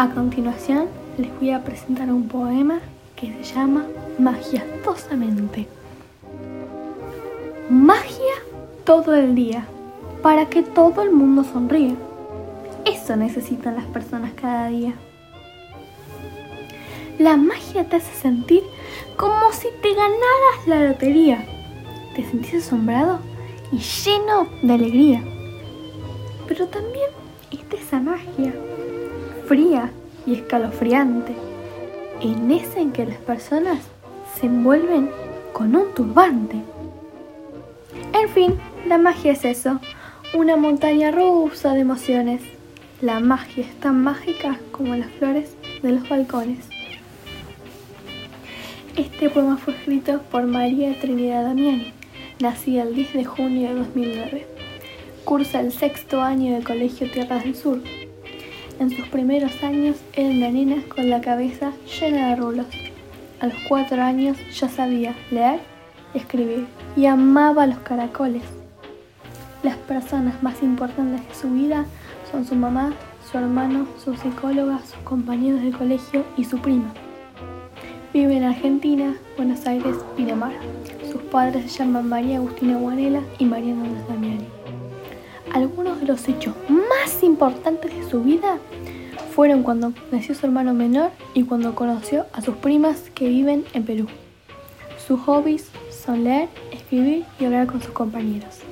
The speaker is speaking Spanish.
A continuación les voy a presentar un poema que se llama Magiastosamente. Magia todo el día, para que todo el mundo sonríe. Eso necesitan las personas cada día. La magia te hace sentir como si te ganaras la lotería. Te sentís asombrado y lleno de alegría. Pero también está esa magia, fría y escalofriante, en esa en que las personas se envuelven con un turbante. En fin, la magia es eso, una montaña rusa de emociones. La magia es tan mágica como las flores de los balcones. Este poema fue escrito por María Trinidad Damiani, nacida el 10 de junio de 2009. Cursa el sexto año de Colegio Tierras del Sur. En sus primeros años era una nena con la cabeza llena de rulos. A los cuatro años ya sabía leer y escribir y amaba los caracoles. Las personas más importantes de su vida son su mamá, su hermano, su psicóloga, sus compañeros de colegio y su prima. Vive en Argentina, Buenos Aires, Pinamar. Sus padres se llaman María Agustina Guanela y Mariana Damiani. Algunos de los hechos más importantes de su vida fueron cuando nació su hermano menor y cuando conoció a sus primas que viven en Perú. Sus hobbies son leer, escribir y hablar con sus compañeros.